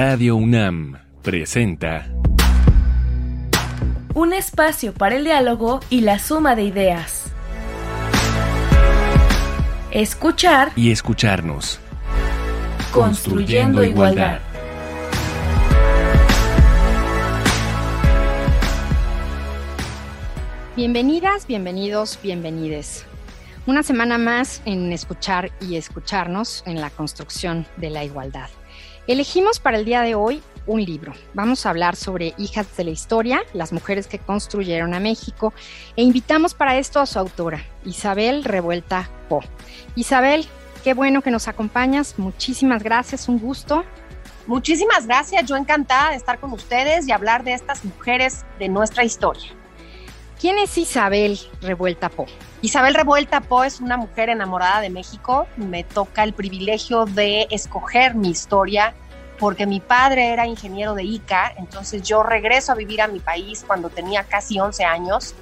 Radio UNAM presenta Un espacio para el diálogo y la suma de ideas. Escuchar y escucharnos. Construyendo igualdad. Bienvenidas, bienvenidos, bienvenides. Una semana más en escuchar y escucharnos en la construcción de la igualdad. Elegimos para el día de hoy un libro. Vamos a hablar sobre Hijas de la Historia, las mujeres que construyeron a México, e invitamos para esto a su autora, Isabel Revuelta Po. Isabel, qué bueno que nos acompañas, muchísimas gracias, un gusto. Muchísimas gracias, yo encantada de estar con ustedes y hablar de estas mujeres de nuestra historia. ¿Quién es Isabel Revuelta Po? Isabel Revuelta Po es una mujer enamorada de México. Me toca el privilegio de escoger mi historia porque mi padre era ingeniero de ICA, entonces yo regreso a vivir a mi país cuando tenía casi 11 años.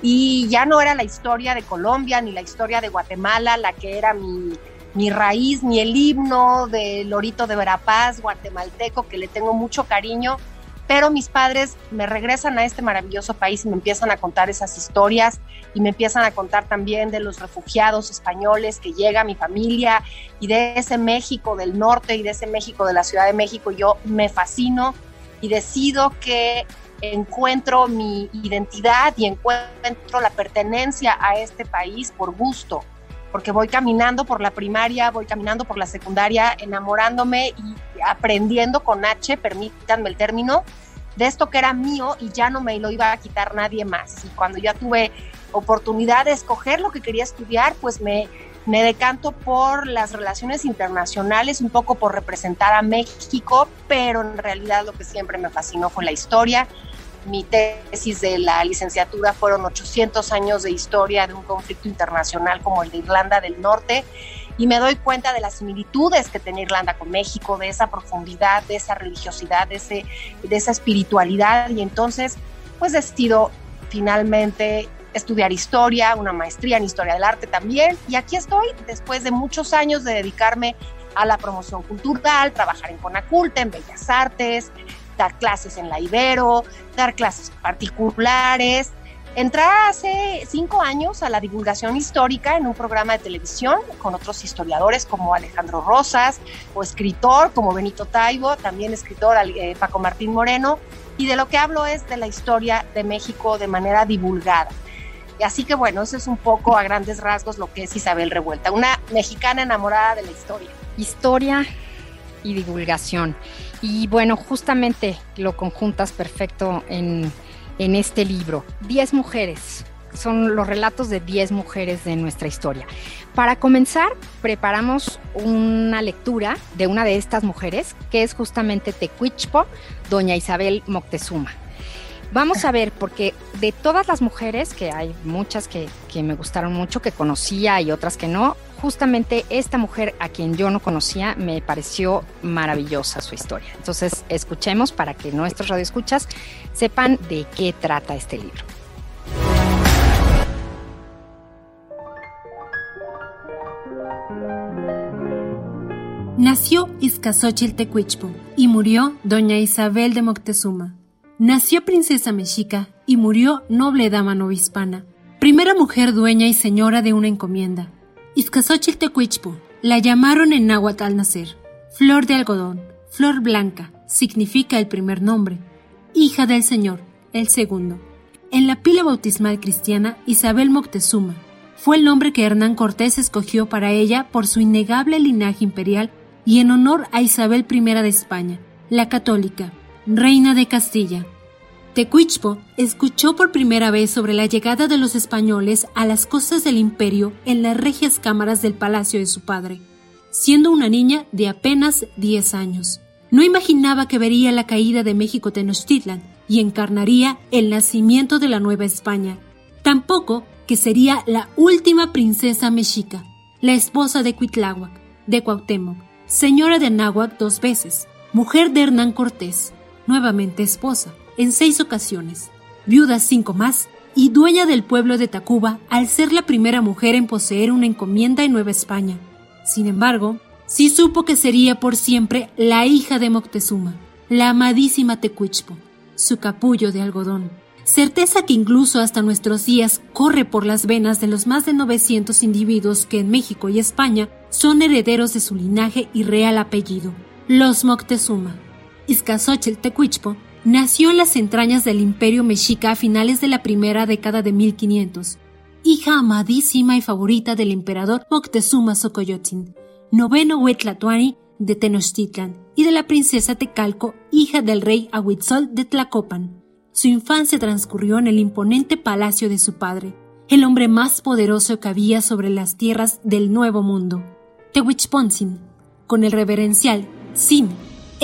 Y ya no era la historia de Colombia ni la historia de Guatemala la que era mi, mi raíz, ni el himno del Lorito de Verapaz, guatemalteco, que le tengo mucho cariño, pero mis padres me regresan a este maravilloso país y me empiezan a contar esas historias y me empiezan a contar también de los refugiados españoles que llega mi familia y de ese México del norte y de ese México de la Ciudad de México. Yo me fascino y decido que encuentro mi identidad y encuentro la pertenencia a este país por gusto, porque voy caminando por la primaria, voy caminando por la secundaria, enamorándome y aprendiendo con H, permítanme el término, de esto que era mío y ya no me lo iba a quitar nadie más. Y cuando ya tuve oportunidad de escoger lo que quería estudiar, pues me, me decanto por las relaciones internacionales, un poco por representar a México, pero en realidad lo que siempre me fascinó fue la historia. Mi tesis de la licenciatura fueron 800 años de historia de un conflicto internacional como el de Irlanda del Norte y me doy cuenta de las similitudes que tiene Irlanda con México, de esa profundidad, de esa religiosidad, de, ese, de esa espiritualidad y entonces pues decido finalmente estudiar historia, una maestría en historia del arte también y aquí estoy después de muchos años de dedicarme a la promoción cultural, trabajar en Conaculta, en Bellas Artes, dar clases en la Ibero, dar clases particulares Entrar hace cinco años a la divulgación histórica en un programa de televisión con otros historiadores como Alejandro Rosas o escritor como Benito Taibo, también escritor eh, Paco Martín Moreno, y de lo que hablo es de la historia de México de manera divulgada. Así que bueno, eso es un poco a grandes rasgos lo que es Isabel Revuelta, una mexicana enamorada de la historia. Historia y divulgación. Y bueno, justamente lo conjuntas perfecto en en este libro. Diez mujeres. Son los relatos de diez mujeres de nuestra historia. Para comenzar, preparamos una lectura de una de estas mujeres, que es justamente Tecuichpo, doña Isabel Moctezuma. Vamos a ver, porque de todas las mujeres, que hay muchas que, que, me gustaron mucho, que conocía y otras que no, justamente esta mujer a quien yo no conocía me pareció maravillosa su historia. Entonces, escuchemos para que nuestros radioescuchas sepan de qué trata este libro. Nació Izcazochil Tecuichpo y murió doña Isabel de Moctezuma. Nació princesa mexica y murió noble dama novispana, primera mujer dueña y señora de una encomienda. Izcazochil Tecuichpo la llamaron en náhuatl al nacer. Flor de algodón, flor blanca, significa el primer nombre hija del Señor, el segundo. En la pila bautismal cristiana, Isabel Moctezuma fue el nombre que Hernán Cortés escogió para ella por su innegable linaje imperial y en honor a Isabel I de España, la católica, reina de Castilla. Tecuichpo escuchó por primera vez sobre la llegada de los españoles a las costas del imperio en las regias cámaras del palacio de su padre, siendo una niña de apenas 10 años. No imaginaba que vería la caída de México Tenochtitlan y encarnaría el nacimiento de la Nueva España. Tampoco que sería la última princesa mexica, la esposa de Cuitláhuac, de Cuauhtémoc, señora de Anáhuac dos veces, mujer de Hernán Cortés, nuevamente esposa, en seis ocasiones, viuda cinco más y dueña del pueblo de Tacuba al ser la primera mujer en poseer una encomienda en Nueva España. Sin embargo, sí supo que sería por siempre la hija de Moctezuma, la amadísima Tecuichpo, su capullo de algodón. Certeza que incluso hasta nuestros días corre por las venas de los más de 900 individuos que en México y España son herederos de su linaje y real apellido, los Moctezuma. Izcazochel Tecuichpo nació en las entrañas del imperio mexica a finales de la primera década de 1500, hija amadísima y favorita del emperador Moctezuma Xocoyotzin, noveno Huetlatuani de Tenochtitlan, y de la princesa Tecalco, hija del rey Ahuitzol de Tlacopan. Su infancia transcurrió en el imponente palacio de su padre, el hombre más poderoso que había sobre las tierras del Nuevo Mundo. Tehuichponzin, con el reverencial Sin,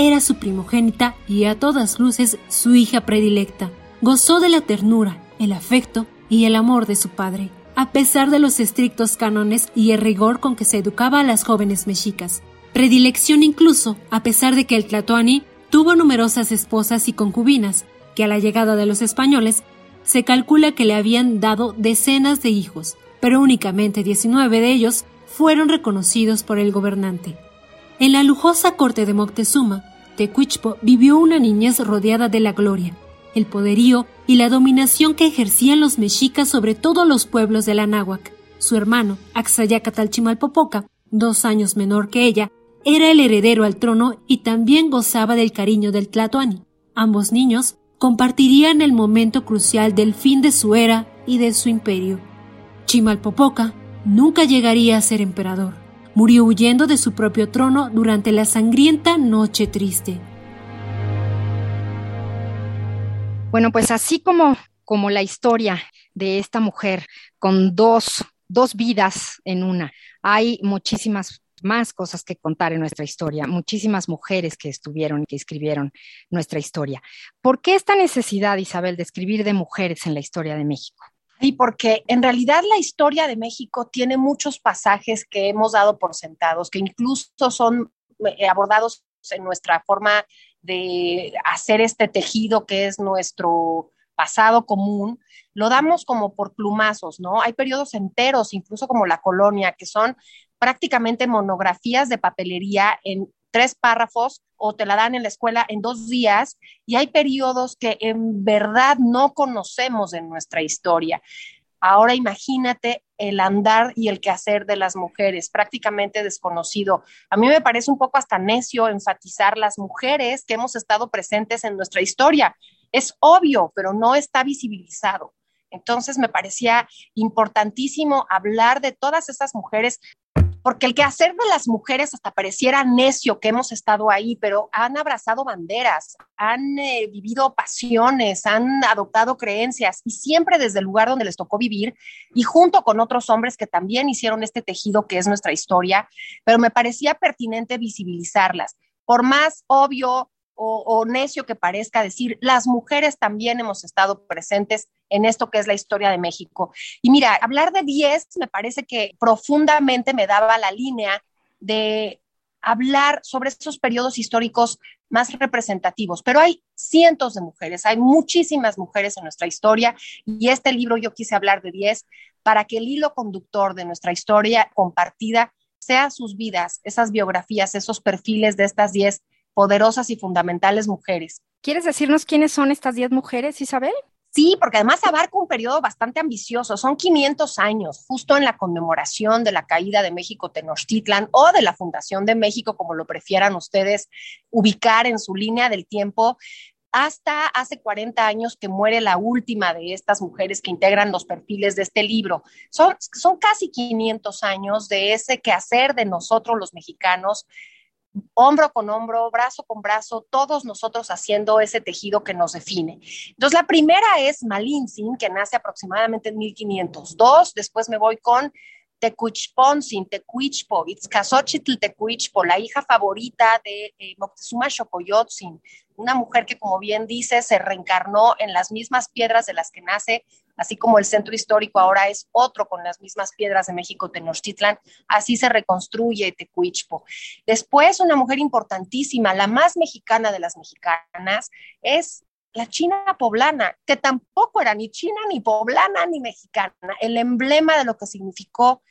era su primogénita y a todas luces su hija predilecta. Gozó de la ternura, el afecto y el amor de su padre, a pesar de los estrictos cánones y el rigor con que se educaba a las jóvenes mexicas. Predilección incluso, a pesar de que el Tlatoani tuvo numerosas esposas y concubinas, que a la llegada de los españoles se calcula que le habían dado decenas de hijos, pero únicamente 19 de ellos fueron reconocidos por el gobernante. En la lujosa corte de Moctezuma, Tecuichpo vivió una niñez rodeada de la gloria, el poderío y la dominación que ejercían los mexicas sobre todos los pueblos de la náhuac. Su hermano, Axayacatalchimalpopoca, dos años menor que ella, era el heredero al trono y también gozaba del cariño del Tlatoani. Ambos niños compartirían el momento crucial del fin de su era y de su imperio. Chimalpopoca nunca llegaría a ser emperador. Murió huyendo de su propio trono durante la sangrienta Noche Triste. Bueno, pues así como, como la historia de esta mujer con dos, dos vidas en una, hay muchísimas más cosas que contar en nuestra historia, muchísimas mujeres que estuvieron y que escribieron nuestra historia. ¿Por qué esta necesidad, Isabel, de escribir de mujeres en la historia de México? Y porque en realidad la historia de México tiene muchos pasajes que hemos dado por sentados, que incluso son eh, abordados en nuestra forma de hacer este tejido que es nuestro pasado común, lo damos como por plumazos, ¿no? Hay periodos enteros, incluso como la colonia, que son prácticamente monografías de papelería en tres párrafos o te la dan en la escuela en dos días y hay periodos que en verdad no conocemos en nuestra historia. Ahora imagínate el andar y el quehacer de las mujeres, prácticamente desconocido. A mí me parece un poco hasta necio enfatizar las mujeres que hemos estado presentes en nuestra historia. Es obvio, pero no está visibilizado. Entonces me parecía importantísimo hablar de todas esas mujeres porque el quehacer de las mujeres hasta pareciera necio que hemos estado ahí, pero han abrazado banderas, han eh, vivido pasiones, han adoptado creencias y siempre desde el lugar donde les tocó vivir y junto con otros hombres que también hicieron este tejido que es nuestra historia, pero me parecía pertinente visibilizarlas. Por más obvio o, necio que parezca decir, las mujeres también hemos estado presentes en esto que es la historia de México. Y mira, hablar de 10 me parece que profundamente me daba la línea de hablar sobre esos periodos históricos más representativos, pero hay cientos de mujeres, hay muchísimas mujeres en nuestra historia y este libro yo quise hablar de 10 para que el hilo conductor de nuestra historia compartida sea sus vidas, esas biografías, esos perfiles de estas 10 poderosas y fundamentales mujeres. ¿Quieres decirnos quiénes son estas 10 mujeres, Isabel? Sí, porque además abarca un periodo bastante ambicioso, son 500 años, justo en la conmemoración de la caída de México Tenochtitlan o de la fundación de México, como lo prefieran ustedes ubicar en su línea del tiempo, hasta hace 40 años que muere la última de estas mujeres que integran los perfiles de este libro. Son, son casi 500 años de ese quehacer de nosotros los mexicanos hombro con hombro, brazo con brazo, todos nosotros haciendo ese tejido que nos define. Entonces, la primera es Malintzin, que nace aproximadamente en 1502. Después me voy con Tecuichponzin, Tecuichpo, Itzcazochitl Tecuichpo, la hija favorita de eh, Moctezuma Xocoyotzin, una mujer que, como bien dice, se reencarnó en las mismas piedras de las que nace, así como el centro histórico ahora es otro con las mismas piedras de México, Tenochtitlan, así se reconstruye Tecuichpo. Después, una mujer importantísima, la más mexicana de las mexicanas, es la China poblana, que tampoco era ni china, ni poblana, ni mexicana, el emblema de lo que significó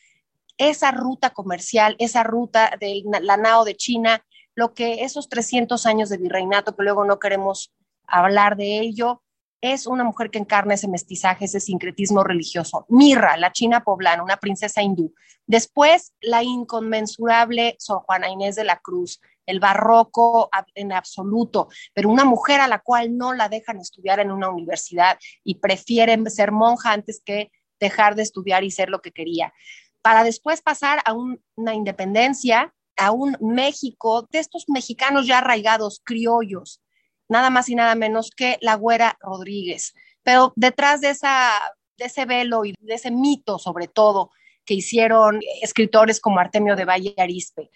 esa ruta comercial, esa ruta de la nao de China, lo que esos 300 años de virreinato, que luego no queremos hablar de ello, es una mujer que encarna ese mestizaje, ese sincretismo religioso. Mirra, la china poblana, una princesa hindú. Después, la inconmensurable Sor Juana Inés de la Cruz, el barroco en absoluto, pero una mujer a la cual no la dejan estudiar en una universidad y prefieren ser monja antes que dejar de estudiar y ser lo que quería, para después pasar a una independencia, a un México de estos mexicanos ya arraigados, criollos, nada más y nada menos que la güera Rodríguez. Pero detrás de, esa, de ese velo y de ese mito, sobre todo, que hicieron escritores como Artemio de Valle Arispe,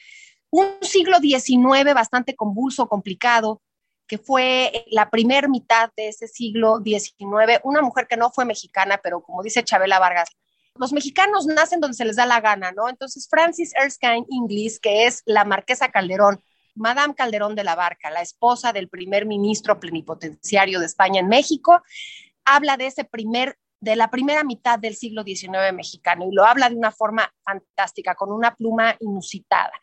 un siglo XIX bastante convulso, complicado, que fue la primer mitad de ese siglo XIX, una mujer que no fue mexicana, pero como dice Chabela Vargas, los mexicanos nacen donde se les da la gana, ¿no? Entonces, Francis Erskine Inglis, que es la marquesa Calderón, Madame Calderón de la Barca, la esposa del primer ministro plenipotenciario de España en México, habla de ese primer de la primera mitad del siglo XIX mexicano y lo habla de una forma fantástica, con una pluma inusitada.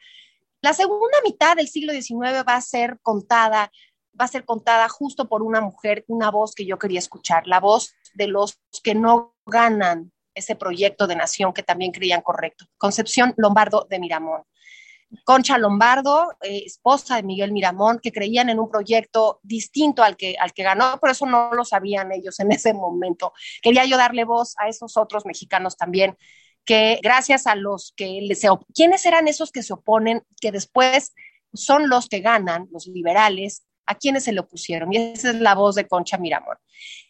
La segunda mitad del siglo XIX va a ser contada, va a ser contada justo por una mujer, una voz que yo quería escuchar, la voz de los que no ganan ese proyecto de nación que también creían correcto. Concepción Lombardo de Miramón. Concha Lombardo, eh, esposa de Miguel Miramón, que creían en un proyecto distinto al que, al que ganó, por eso no lo sabían ellos en ese momento. Quería yo darle voz a esos otros mexicanos también, que gracias a los que se... ¿Quiénes eran esos que se oponen, que después son los que ganan, los liberales, a quienes se le opusieron? Y esa es la voz de Concha Miramón.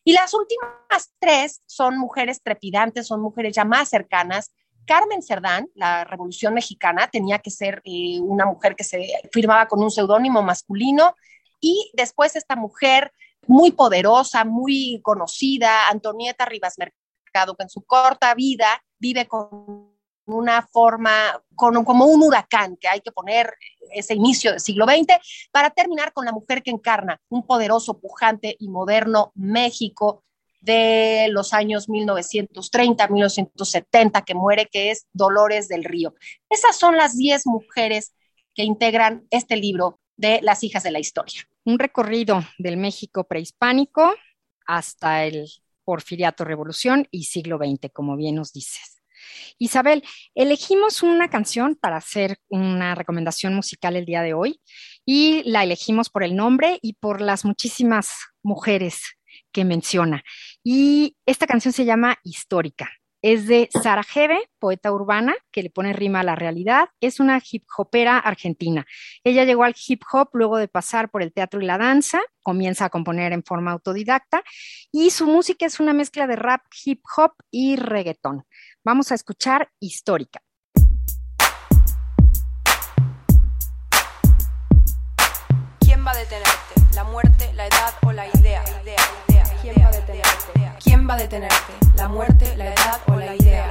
Y las últimas tres son mujeres trepidantes, son mujeres ya más cercanas, Carmen Cerdán, la Revolución Mexicana, tenía que ser eh, una mujer que se firmaba con un seudónimo masculino. Y después esta mujer muy poderosa, muy conocida, Antonieta Rivas Mercado, que en su corta vida vive con una forma, como un huracán que hay que poner ese inicio del siglo XX, para terminar con la mujer que encarna un poderoso, pujante y moderno México de los años 1930, 1970, que muere, que es Dolores del Río. Esas son las 10 mujeres que integran este libro de Las hijas de la historia. Un recorrido del México prehispánico hasta el Porfiriato Revolución y siglo XX, como bien nos dices. Isabel, elegimos una canción para hacer una recomendación musical el día de hoy y la elegimos por el nombre y por las muchísimas mujeres que menciona. Y esta canción se llama Histórica. Es de Sara Hebe, poeta urbana, que le pone rima a la realidad. Es una hip hopera argentina. Ella llegó al hip hop luego de pasar por el teatro y la danza. Comienza a componer en forma autodidacta y su música es una mezcla de rap, hip hop y reggaetón. Vamos a escuchar Histórica. ¿Quién va a detenerte? ¿La muerte, la edad o la idea? ¿Quién va a detenerte? ¿La muerte, la edad o la idea?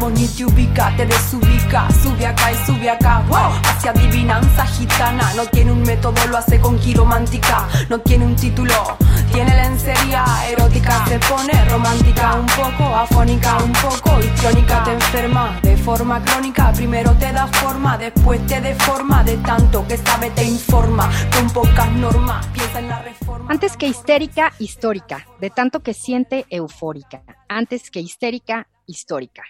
ni te ubica, te desubica, sube acá y sube acá, wow, hacia adivinanza gitana, no tiene un método, lo hace con quiromántica, no tiene un título, tiene lencería erótica, se pone romántica, un poco afónica, un poco histriónica, te enferma de forma crónica, primero te da forma, después te deforma, de tanto que sabe te informa, con pocas normas, piensa en la reforma. Antes que histérica, histórica, de tanto que siente eufórica, antes que histérica, histórica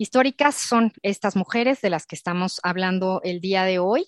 históricas son estas mujeres de las que estamos hablando el día de hoy.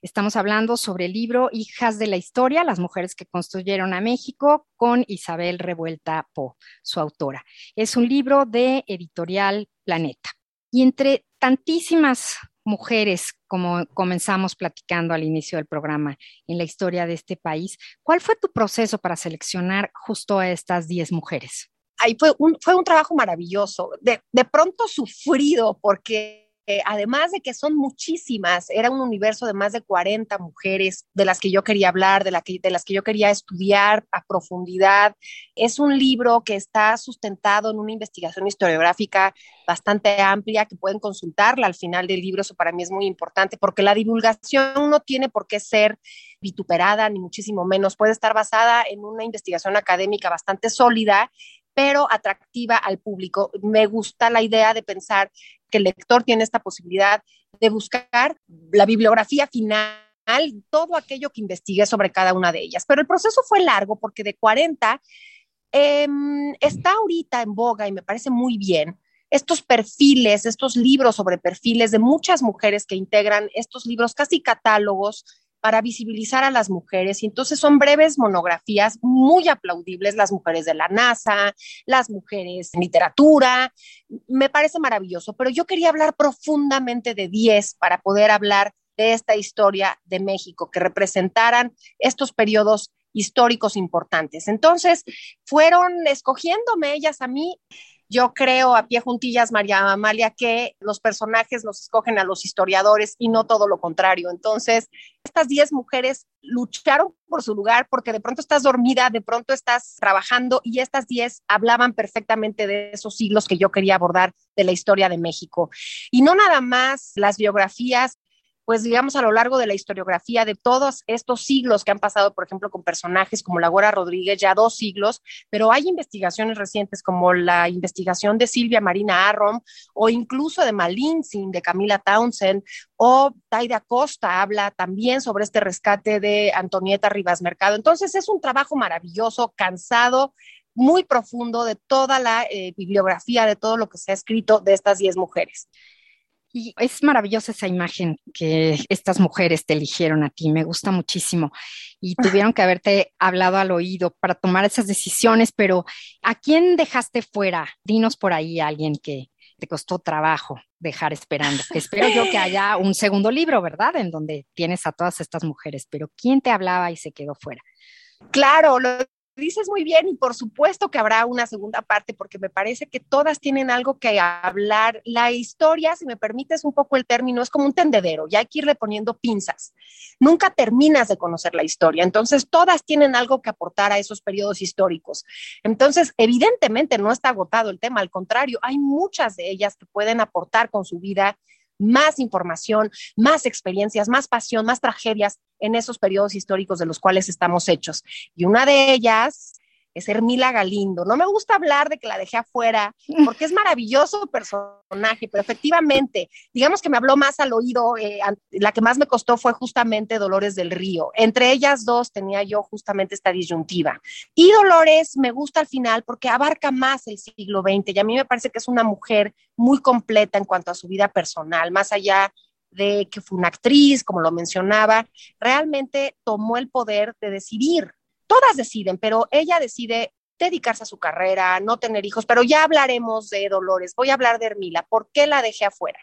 Estamos hablando sobre el libro Hijas de la Historia, las mujeres que construyeron a México, con Isabel Revuelta Po, su autora. Es un libro de editorial Planeta. Y entre tantísimas mujeres, como comenzamos platicando al inicio del programa, en la historia de este país, ¿cuál fue tu proceso para seleccionar justo a estas 10 mujeres? Ahí fue un, fue un trabajo maravilloso, de, de pronto sufrido, porque eh, además de que son muchísimas, era un universo de más de 40 mujeres de las que yo quería hablar, de, la que, de las que yo quería estudiar a profundidad. Es un libro que está sustentado en una investigación historiográfica bastante amplia que pueden consultarla al final del libro. Eso para mí es muy importante porque la divulgación no tiene por qué ser vituperada, ni muchísimo menos. Puede estar basada en una investigación académica bastante sólida pero atractiva al público. Me gusta la idea de pensar que el lector tiene esta posibilidad de buscar la bibliografía final todo aquello que investigue sobre cada una de ellas. Pero el proceso fue largo porque de 40 em, está ahorita en boga y me parece muy bien estos perfiles, estos libros sobre perfiles de muchas mujeres que integran estos libros, casi catálogos para visibilizar a las mujeres. Y entonces son breves monografías muy aplaudibles, las mujeres de la NASA, las mujeres en literatura. Me parece maravilloso, pero yo quería hablar profundamente de 10 para poder hablar de esta historia de México, que representaran estos periodos históricos importantes. Entonces, fueron escogiéndome ellas a mí yo creo a pie juntillas, María Amalia, que los personajes nos escogen a los historiadores y no todo lo contrario. Entonces, estas 10 mujeres lucharon por su lugar porque de pronto estás dormida, de pronto estás trabajando y estas 10 hablaban perfectamente de esos siglos que yo quería abordar de la historia de México. Y no nada más las biografías pues digamos a lo largo de la historiografía de todos estos siglos que han pasado, por ejemplo, con personajes como la Rodríguez, ya dos siglos, pero hay investigaciones recientes como la investigación de Silvia Marina Arrom o incluso de Malintzin, de Camila Townsend, o Taida Costa habla también sobre este rescate de Antonieta Rivas Mercado. Entonces es un trabajo maravilloso, cansado, muy profundo de toda la eh, bibliografía, de todo lo que se ha escrito de estas diez mujeres. Y es maravillosa esa imagen que estas mujeres te eligieron a ti, me gusta muchísimo. Y tuvieron que haberte hablado al oído para tomar esas decisiones, pero ¿a quién dejaste fuera? Dinos por ahí a alguien que te costó trabajo dejar esperando. Espero yo que haya un segundo libro, ¿verdad? En donde tienes a todas estas mujeres, pero ¿quién te hablaba y se quedó fuera? Claro, lo dices muy bien y por supuesto que habrá una segunda parte porque me parece que todas tienen algo que hablar. La historia, si me permites un poco el término, es como un tendedero y hay que irle poniendo pinzas. Nunca terminas de conocer la historia, entonces todas tienen algo que aportar a esos periodos históricos. Entonces, evidentemente no está agotado el tema, al contrario, hay muchas de ellas que pueden aportar con su vida más información, más experiencias, más pasión, más tragedias en esos periodos históricos de los cuales estamos hechos. Y una de ellas es Hermila Galindo. No me gusta hablar de que la dejé afuera, porque es maravilloso personaje, pero efectivamente, digamos que me habló más al oído, eh, la que más me costó fue justamente Dolores del Río. Entre ellas dos tenía yo justamente esta disyuntiva. Y Dolores me gusta al final porque abarca más el siglo XX y a mí me parece que es una mujer muy completa en cuanto a su vida personal, más allá de que fue una actriz, como lo mencionaba, realmente tomó el poder de decidir todas deciden, pero ella decide dedicarse a su carrera, no tener hijos, pero ya hablaremos de Dolores, voy a hablar de Hermila, ¿por qué la dejé afuera?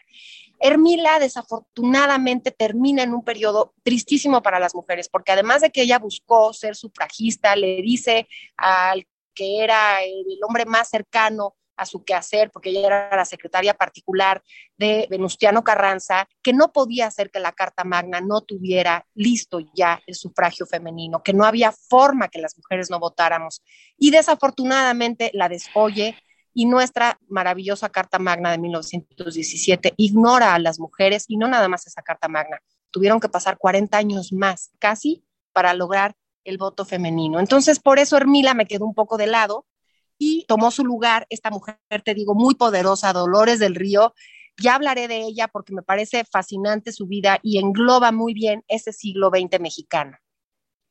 Hermila desafortunadamente termina en un periodo tristísimo para las mujeres, porque además de que ella buscó ser sufragista, le dice al que era el hombre más cercano a su quehacer, porque ella era la secretaria particular de Venustiano Carranza, que no podía hacer que la Carta Magna no tuviera listo ya el sufragio femenino, que no había forma que las mujeres no votáramos. Y desafortunadamente la desoye y nuestra maravillosa Carta Magna de 1917 ignora a las mujeres y no nada más esa Carta Magna. Tuvieron que pasar 40 años más, casi, para lograr el voto femenino. Entonces, por eso Hermila me quedó un poco de lado y tomó su lugar esta mujer, te digo, muy poderosa, Dolores del Río. Ya hablaré de ella porque me parece fascinante su vida y engloba muy bien ese siglo XX mexicano.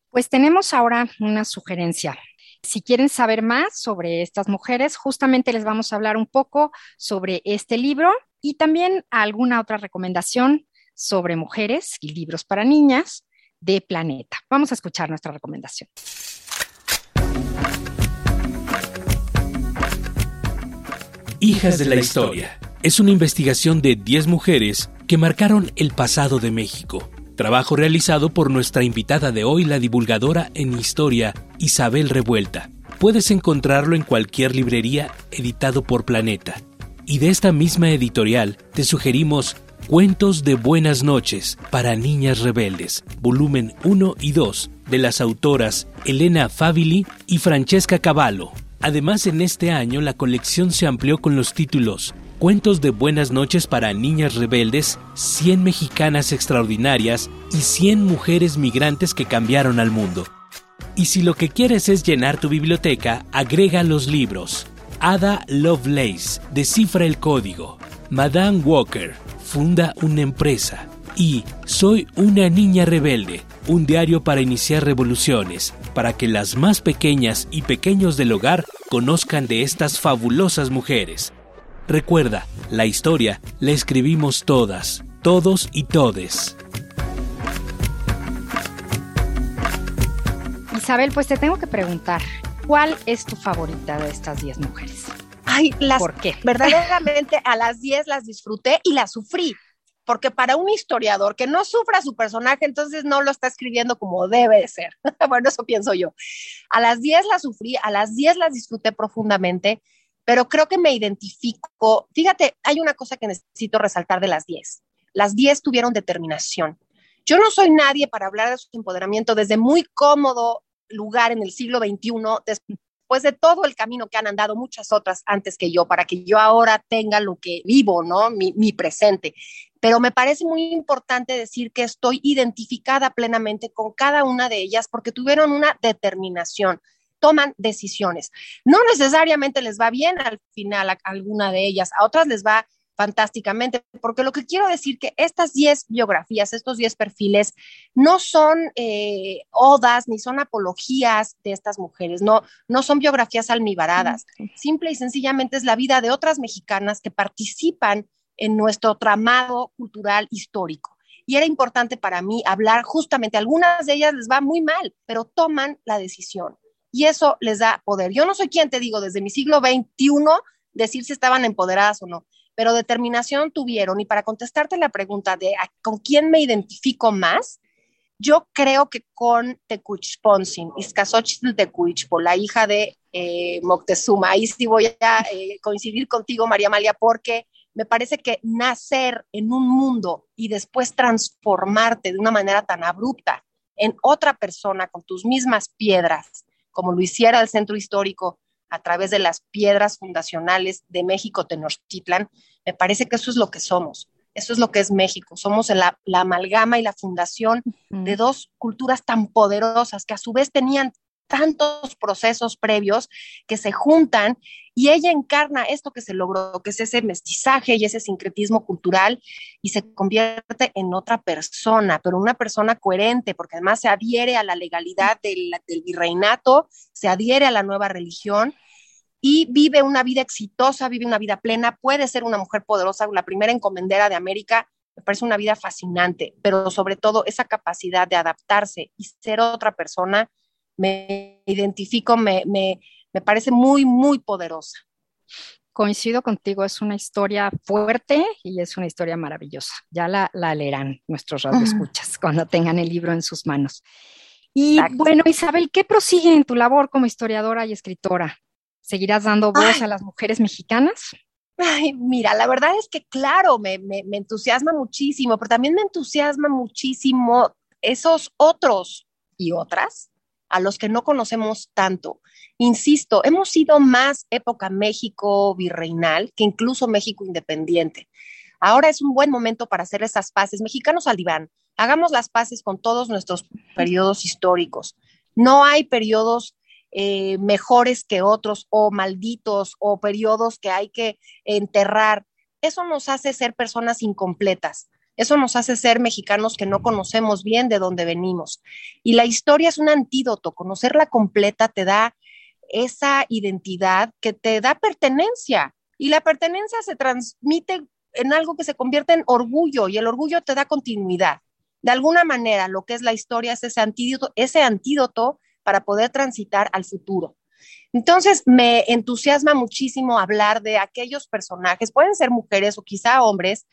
Pues tenemos ahora una sugerencia. Si quieren saber más sobre estas mujeres, justamente les vamos a hablar un poco sobre este libro y también alguna otra recomendación sobre mujeres y libros para niñas de Planeta. Vamos a escuchar nuestra recomendación. Hijas de la Historia. Es una investigación de 10 mujeres que marcaron el pasado de México. Trabajo realizado por nuestra invitada de hoy, la divulgadora en historia Isabel Revuelta. Puedes encontrarlo en cualquier librería editado por Planeta. Y de esta misma editorial te sugerimos Cuentos de Buenas noches para Niñas Rebeldes, volumen 1 y 2, de las autoras Elena Fabili y Francesca Cavallo. Además, en este año la colección se amplió con los títulos Cuentos de Buenas noches para Niñas Rebeldes, 100 mexicanas extraordinarias y 100 mujeres migrantes que cambiaron al mundo. Y si lo que quieres es llenar tu biblioteca, agrega los libros. Ada Lovelace descifra el código. Madame Walker funda una empresa. Y Soy una niña rebelde, un diario para iniciar revoluciones, para que las más pequeñas y pequeños del hogar conozcan de estas fabulosas mujeres. Recuerda, la historia la escribimos todas, todos y todes. Isabel, pues te tengo que preguntar, ¿cuál es tu favorita de estas 10 mujeres? Ay, las, ¿Por qué? Verdaderamente a las 10 las disfruté y las sufrí, porque para un historiador que no sufra su personaje, entonces no lo está escribiendo como debe de ser. bueno, eso pienso yo. A las 10 las sufrí, a las 10 las disfruté profundamente, pero creo que me identifico. Fíjate, hay una cosa que necesito resaltar de las 10. Las 10 tuvieron determinación. Yo no soy nadie para hablar de su empoderamiento desde muy cómodo lugar en el siglo XXI, después de todo el camino que han andado muchas otras antes que yo, para que yo ahora tenga lo que vivo, ¿no? Mi, mi presente. Pero me parece muy importante decir que estoy identificada plenamente con cada una de ellas porque tuvieron una determinación, toman decisiones. No necesariamente les va bien al final a alguna de ellas, a otras les va fantásticamente, porque lo que quiero decir que estas 10 biografías, estos 10 perfiles, no son eh, odas ni son apologías de estas mujeres, no, no son biografías almibaradas, simple y sencillamente es la vida de otras mexicanas que participan en nuestro tramado cultural histórico. Y era importante para mí hablar justamente, algunas de ellas les va muy mal, pero toman la decisión y eso les da poder. Yo no soy quien te digo desde mi siglo XXI decir si estaban empoderadas o no, pero determinación tuvieron. Y para contestarte la pregunta de con quién me identifico más, yo creo que con Tecuchponsin, Izcazochitl Tecuichpo, la hija de eh, Moctezuma. Ahí sí voy a eh, coincidir contigo, María Amalia, porque me parece que nacer en un mundo y después transformarte de una manera tan abrupta en otra persona con tus mismas piedras, como lo hiciera el centro histórico a través de las piedras fundacionales de México Tenochtitlan, me parece que eso es lo que somos. Eso es lo que es México. Somos la, amalgama y la fundación de dos culturas tan poderosas que a su vez tenían tantos procesos previos que se juntan y ella encarna esto que se logró, que es ese mestizaje y ese sincretismo cultural y se convierte en otra persona, pero una persona coherente, porque además se adhiere a la legalidad del, virreinato, se adhiere a la nueva religión y vive una vida exitosa, vive una vida plena, puede ser una mujer poderosa, la primera encomendera de América, me parece una vida fascinante, pero sobre todo esa capacidad de adaptarse y ser otra persona me identifico, me, me, me parece muy, muy poderosa. Coincido contigo, es una historia fuerte y es una historia maravillosa. Ya la, la leerán nuestros radioescuchas cuando tengan el libro en sus manos. Y bueno, Isabel, ¿qué prosigue en tu labor como historiadora y escritora? ¿Seguirás dando voz a las mujeres mexicanas? Ay, mira, la verdad es que claro, me, me, me, entusiasma muchísimo, pero también me entusiasma muchísimo esos otros y otras a los que no conocemos tanto. Insisto, hemos sido más época México virreinal que incluso México independiente. Ahora es un buen momento para hacer esas paces. Mexicanos al diván, hagamos las paces con todos nuestros periodos históricos. No hay periodos eh, mejores que otros o malditos o periodos que hay que enterrar. Eso nos hace ser personas incompletas. Eso nos hace ser mexicanos que no conocemos bien de dónde venimos. Y la historia es un antídoto. Conocerla completa te da esa identidad que te da pertenencia. Y la pertenencia se transmite en algo que se convierte en orgullo y el orgullo te da continuidad. De alguna manera, lo que es la historia es ese antídoto, ese antídoto para poder transitar al futuro. Entonces, me entusiasma muchísimo hablar de aquellos personajes, pueden ser mujeres o quizá hombres,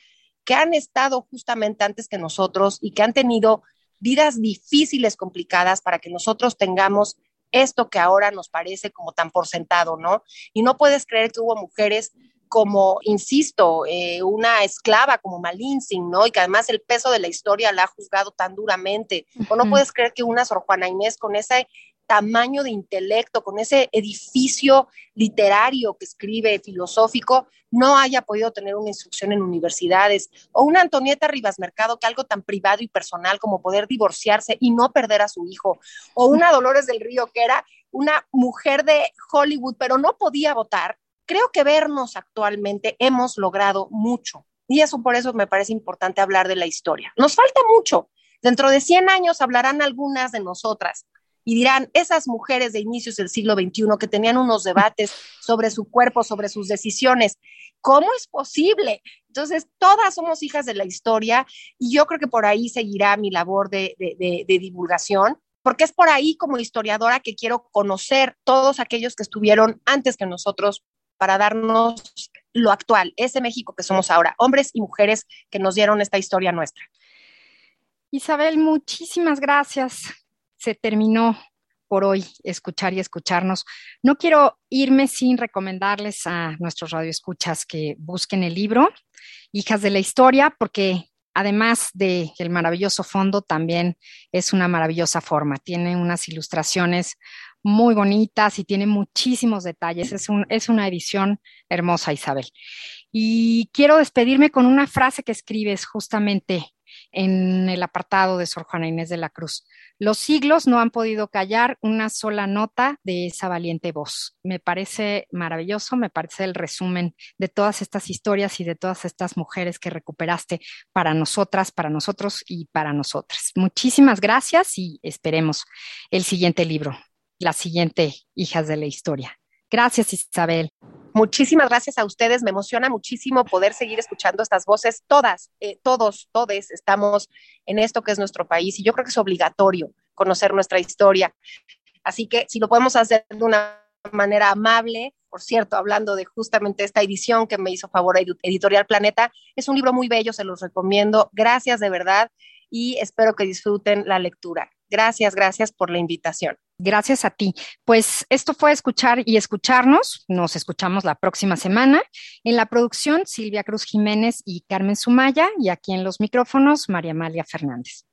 que han estado justamente antes que nosotros y que han tenido vidas difíciles, complicadas, para que nosotros tengamos esto que ahora nos parece como tan por sentado, ¿no? Y no puedes creer que hubo mujeres como, insisto, eh, una esclava como Malinsing, ¿no? Y que además el peso de la historia la ha juzgado tan duramente. O no puedes creer que una Sor Juana Inés con ese tamaño de intelecto, con ese edificio literario que escribe, filosófico, no haya podido tener una instrucción en universidades, o una Antonieta Rivas Mercado, que algo tan privado y personal como poder divorciarse y no perder a su hijo, o una Dolores del Río, que era una mujer de Hollywood, pero no podía votar. Creo que vernos actualmente hemos logrado mucho. Y eso por eso me parece importante hablar de la historia. Nos falta mucho. Dentro de 100 años hablarán algunas de nosotras, y dirán, esas mujeres de inicios del siglo XXI que tenían unos debates sobre su cuerpo, sobre sus decisiones, ¿cómo es posible? Entonces, todas somos hijas de la historia y yo creo que por ahí seguirá mi labor de, de divulgación, porque es por ahí como historiadora que quiero conocer todos aquellos que estuvieron antes que nosotros para darnos lo actual, ese México que somos ahora, hombres y mujeres que nos dieron esta historia nuestra. Isabel, muchísimas gracias se terminó por hoy escuchar y escucharnos. No quiero irme sin recomendarles a nuestros radioescuchas que busquen el libro Hijas de la Historia, porque además de el maravilloso fondo, también es una maravillosa forma. Tiene unas ilustraciones muy bonitas y tiene muchísimos detalles. Es, es una edición hermosa, Isabel. Y quiero despedirme con una frase que escribes justamente en el apartado de Sor Juana Inés de la Cruz. Los siglos no han podido callar una sola nota de esa valiente voz. Me parece maravilloso, me parece el resumen de todas estas historias y de todas estas mujeres que recuperaste para nosotras, para nosotros y para nosotras. Muchísimas gracias y esperemos el siguiente libro, la siguiente Hijas de la Historia. Gracias, Isabel. Muchísimas gracias a ustedes. Me emociona muchísimo poder seguir escuchando estas voces. Todas, eh, todos, todes estamos en esto que es nuestro país y yo creo que es obligatorio conocer nuestra historia. Así que si lo podemos hacer de una manera amable, por cierto, hablando de justamente esta edición que me hizo favor Editorial Planeta, es un libro muy bello, se los recomiendo. Gracias de verdad y espero que disfruten la lectura. Gracias, gracias por la invitación. Gracias a ti. Pues esto fue escuchar y escucharnos. Nos escuchamos la próxima semana. En la producción, Silvia Cruz Jiménez y Carmen Sumaya. Y aquí en los micrófonos, María Amalia Fernández.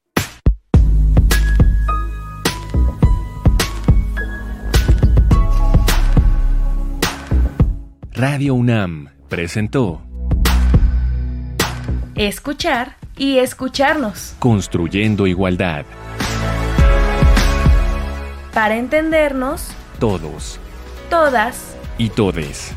Radio UNAM presentó Escuchar y escucharnos. Construyendo igualdad para entendernos todos, todas y todes.